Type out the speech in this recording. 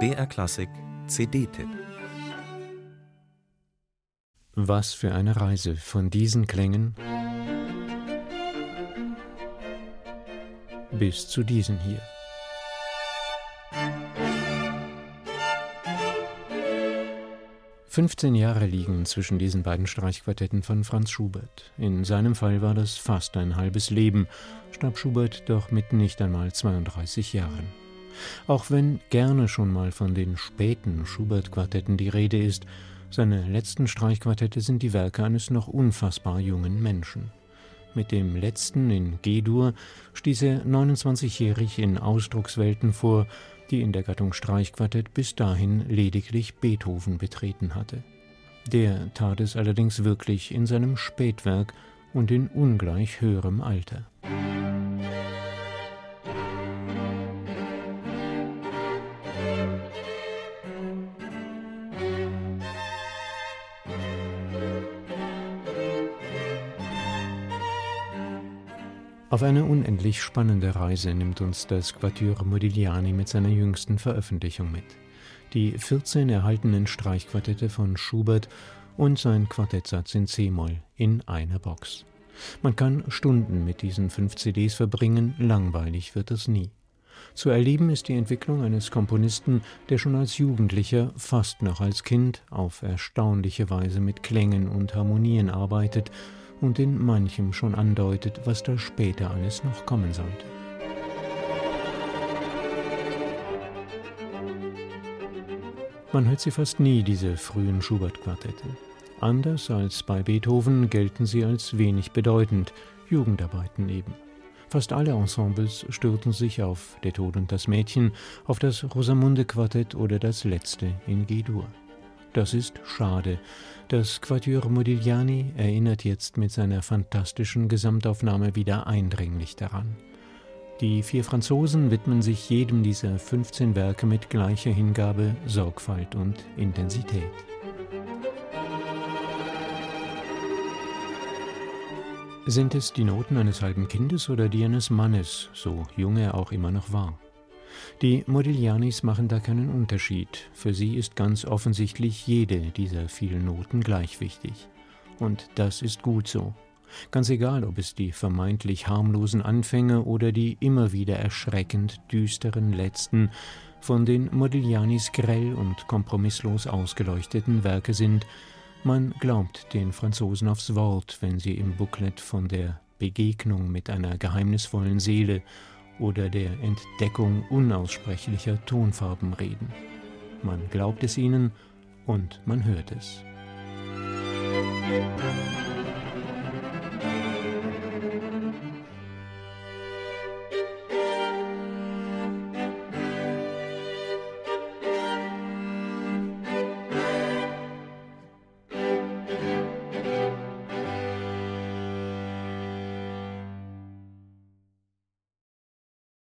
BR Klassik CD-Tipp Was für eine Reise von diesen Klängen bis zu diesen hier. Fünfzehn Jahre liegen zwischen diesen beiden Streichquartetten von Franz Schubert. In seinem Fall war das fast ein halbes Leben, starb Schubert doch mit nicht einmal 32 Jahren. Auch wenn gerne schon mal von den späten Schubert-Quartetten die Rede ist, seine letzten Streichquartette sind die Werke eines noch unfassbar jungen Menschen. Mit dem letzten in G-Dur stieß er 29-jährig in Ausdruckswelten vor, die in der Gattung Streichquartett bis dahin lediglich Beethoven betreten hatte. Der tat es allerdings wirklich in seinem Spätwerk und in ungleich höherem Alter. Auf eine unendlich spannende Reise nimmt uns das Quatuor Modigliani mit seiner jüngsten Veröffentlichung mit. Die 14 erhaltenen Streichquartette von Schubert und sein Quartettsatz in C-Moll in einer Box. Man kann Stunden mit diesen fünf CDs verbringen, langweilig wird es nie. Zu erleben ist die Entwicklung eines Komponisten, der schon als Jugendlicher, fast noch als Kind, auf erstaunliche Weise mit Klängen und Harmonien arbeitet und in manchem schon andeutet, was da später alles noch kommen sollte. Man hört sie fast nie, diese frühen Schubert-Quartette. Anders als bei Beethoven gelten sie als wenig bedeutend, Jugendarbeiten eben. Fast alle Ensembles stürzen sich auf Der Tod und das Mädchen, auf das Rosamunde-Quartett oder das letzte in G-Dur. Das ist schade. Das Quatuor Modigliani erinnert jetzt mit seiner fantastischen Gesamtaufnahme wieder eindringlich daran. Die vier Franzosen widmen sich jedem dieser 15 Werke mit gleicher Hingabe, Sorgfalt und Intensität. Sind es die Noten eines halben Kindes oder die eines Mannes, so jung er auch immer noch war? Die Modiglianis machen da keinen Unterschied. Für sie ist ganz offensichtlich jede dieser vielen Noten gleich wichtig. Und das ist gut so. Ganz egal, ob es die vermeintlich harmlosen Anfänge oder die immer wieder erschreckend düsteren letzten, von den Modiglianis grell und kompromisslos ausgeleuchteten Werke sind, man glaubt den Franzosen aufs Wort, wenn sie im Booklet von der Begegnung mit einer geheimnisvollen Seele oder der Entdeckung unaussprechlicher Tonfarben reden. Man glaubt es ihnen und man hört es. Musik